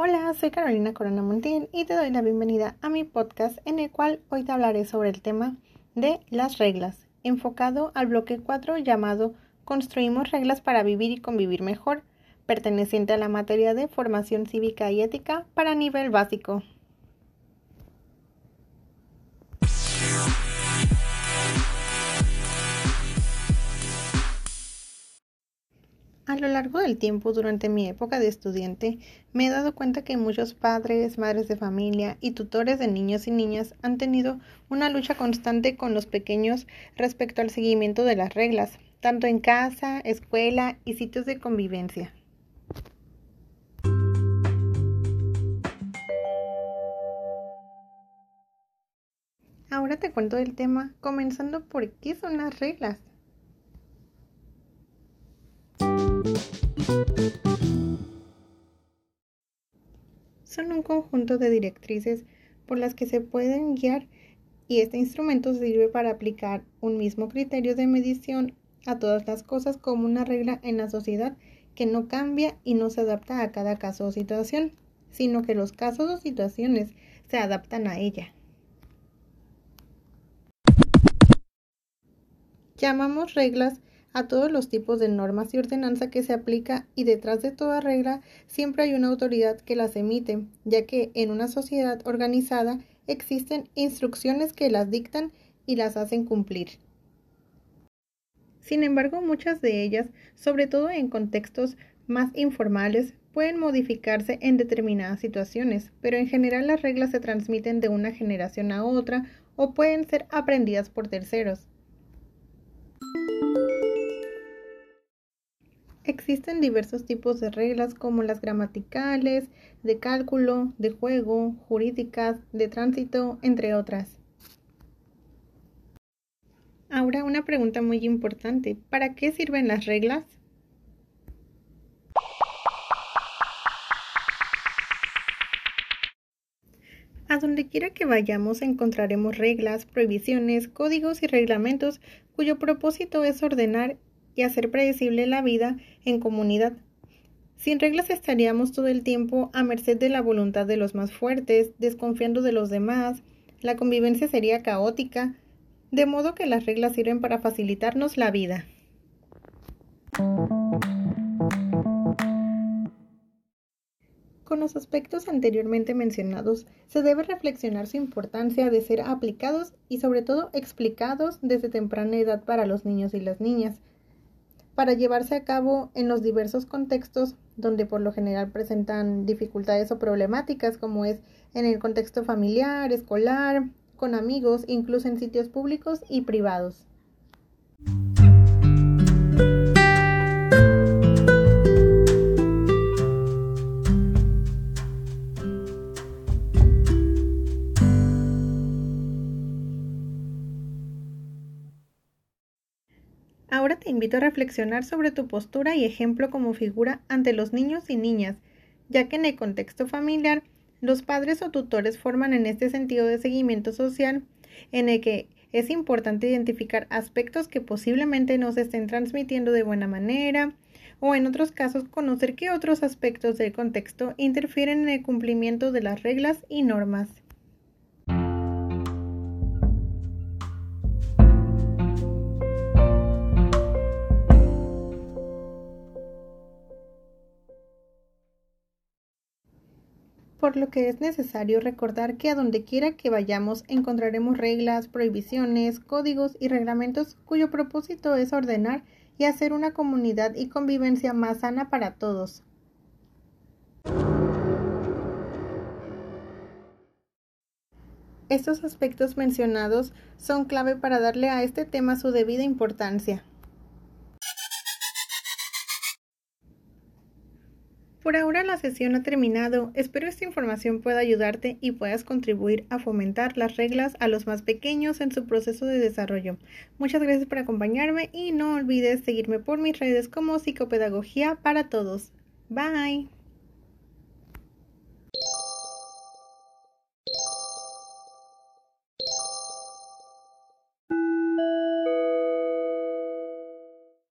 Hola, soy Carolina Corona Montiel y te doy la bienvenida a mi podcast en el cual hoy te hablaré sobre el tema de las reglas, enfocado al bloque 4 llamado Construimos reglas para vivir y convivir mejor, perteneciente a la materia de formación cívica y ética para nivel básico. A lo largo del tiempo, durante mi época de estudiante, me he dado cuenta que muchos padres, madres de familia y tutores de niños y niñas han tenido una lucha constante con los pequeños respecto al seguimiento de las reglas, tanto en casa, escuela y sitios de convivencia. Ahora te cuento del tema, comenzando por qué son las reglas. Son un conjunto de directrices por las que se pueden guiar y este instrumento sirve para aplicar un mismo criterio de medición a todas las cosas como una regla en la sociedad que no cambia y no se adapta a cada caso o situación, sino que los casos o situaciones se adaptan a ella. Llamamos reglas a todos los tipos de normas y ordenanza que se aplica y detrás de toda regla siempre hay una autoridad que las emite, ya que en una sociedad organizada existen instrucciones que las dictan y las hacen cumplir. Sin embargo, muchas de ellas, sobre todo en contextos más informales, pueden modificarse en determinadas situaciones, pero en general las reglas se transmiten de una generación a otra o pueden ser aprendidas por terceros. Existen diversos tipos de reglas como las gramaticales, de cálculo, de juego, jurídicas, de tránsito, entre otras. Ahora una pregunta muy importante. ¿Para qué sirven las reglas? A donde quiera que vayamos encontraremos reglas, prohibiciones, códigos y reglamentos cuyo propósito es ordenar y hacer predecible la vida en comunidad. Sin reglas estaríamos todo el tiempo a merced de la voluntad de los más fuertes, desconfiando de los demás, la convivencia sería caótica, de modo que las reglas sirven para facilitarnos la vida. Con los aspectos anteriormente mencionados, se debe reflexionar su importancia de ser aplicados y sobre todo explicados desde temprana edad para los niños y las niñas, para llevarse a cabo en los diversos contextos donde por lo general presentan dificultades o problemáticas, como es en el contexto familiar, escolar, con amigos, incluso en sitios públicos y privados. Ahora te invito a reflexionar sobre tu postura y ejemplo como figura ante los niños y niñas, ya que en el contexto familiar los padres o tutores forman en este sentido de seguimiento social en el que es importante identificar aspectos que posiblemente no se estén transmitiendo de buena manera o en otros casos conocer qué otros aspectos del contexto interfieren en el cumplimiento de las reglas y normas. Por lo que es necesario recordar que a donde quiera que vayamos encontraremos reglas, prohibiciones, códigos y reglamentos cuyo propósito es ordenar y hacer una comunidad y convivencia más sana para todos. Estos aspectos mencionados son clave para darle a este tema su debida importancia. Por ahora la sesión ha terminado. Espero esta información pueda ayudarte y puedas contribuir a fomentar las reglas a los más pequeños en su proceso de desarrollo. Muchas gracias por acompañarme y no olvides seguirme por mis redes como Psicopedagogía para Todos. Bye.